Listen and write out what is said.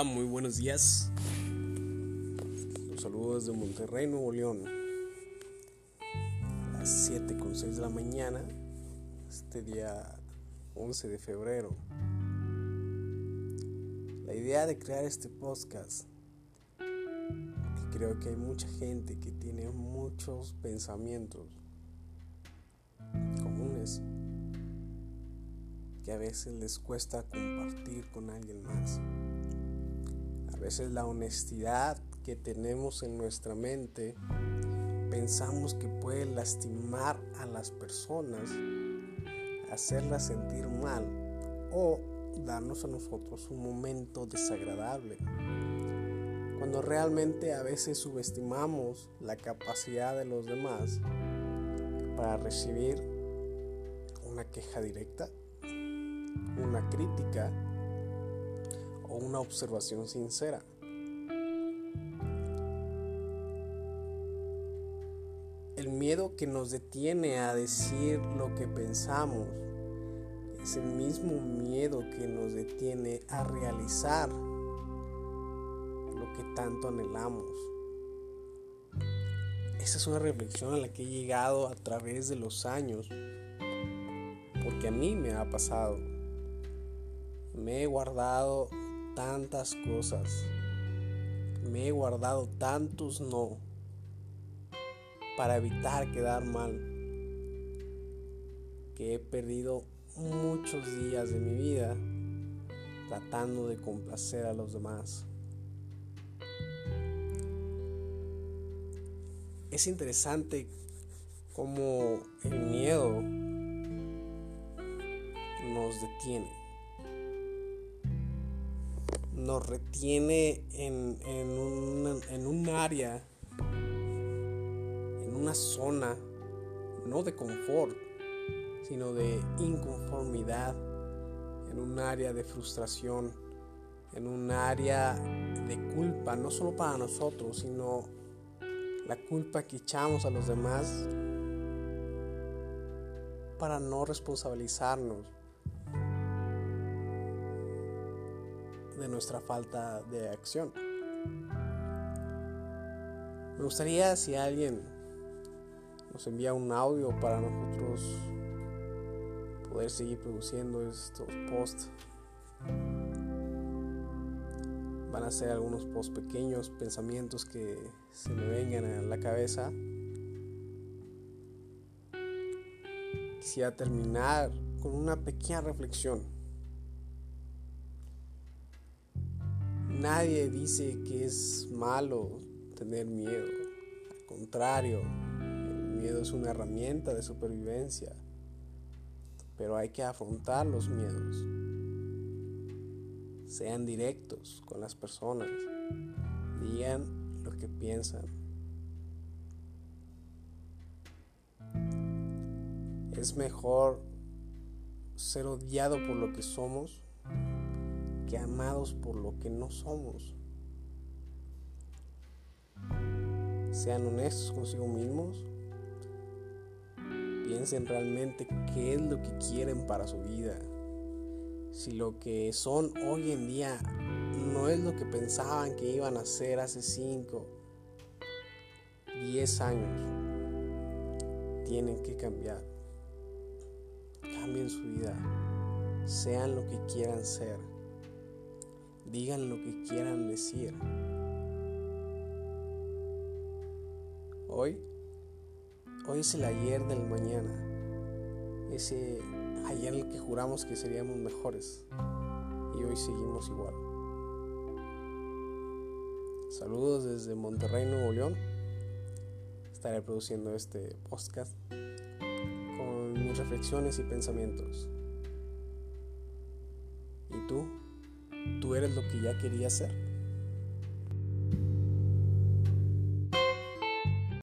Muy buenos días. Los saludos de Monterrey, Nuevo León. A las 7 con 6 de la mañana, este día 11 de febrero. La idea de crear este podcast, porque creo que hay mucha gente que tiene muchos pensamientos comunes que a veces les cuesta compartir con alguien más veces la honestidad que tenemos en nuestra mente pensamos que puede lastimar a las personas, hacerlas sentir mal o darnos a nosotros un momento desagradable. Cuando realmente a veces subestimamos la capacidad de los demás para recibir una queja directa, una crítica una observación sincera. El miedo que nos detiene a decir lo que pensamos es el mismo miedo que nos detiene a realizar lo que tanto anhelamos. Esa es una reflexión a la que he llegado a través de los años, porque a mí me ha pasado. Me he guardado tantas cosas, me he guardado tantos no para evitar quedar mal, que he perdido muchos días de mi vida tratando de complacer a los demás. Es interesante cómo el miedo nos detiene nos retiene en, en, un área, en una zona, no de confort, sino de inconformidad, en un área de frustración, en un área de culpa, no solo para nosotros, sino la culpa que echamos a los demás para no responsabilizarnos de nuestra falta de acción. Me gustaría si alguien nos envía un audio para nosotros poder seguir produciendo estos posts. Van a ser algunos posts pequeños, pensamientos que se me vengan a la cabeza. Quisiera terminar con una pequeña reflexión. Nadie dice que es malo tener miedo. Al contrario, el miedo es una herramienta de supervivencia. Pero hay que afrontar los miedos. Sean directos con las personas. Digan lo que piensan. Es mejor ser odiado por lo que somos amados por lo que no somos. Sean honestos consigo mismos. Piensen realmente qué es lo que quieren para su vida. Si lo que son hoy en día no es lo que pensaban que iban a ser hace 5, 10 años, tienen que cambiar. Cambien su vida. Sean lo que quieran ser. Digan lo que quieran decir. Hoy, hoy es el ayer del mañana. Ese ayer en el que juramos que seríamos mejores. Y hoy seguimos igual. Saludos desde Monterrey, Nuevo León. Estaré produciendo este podcast con mis reflexiones y pensamientos. ¿Tú eres lo que ya querías ser?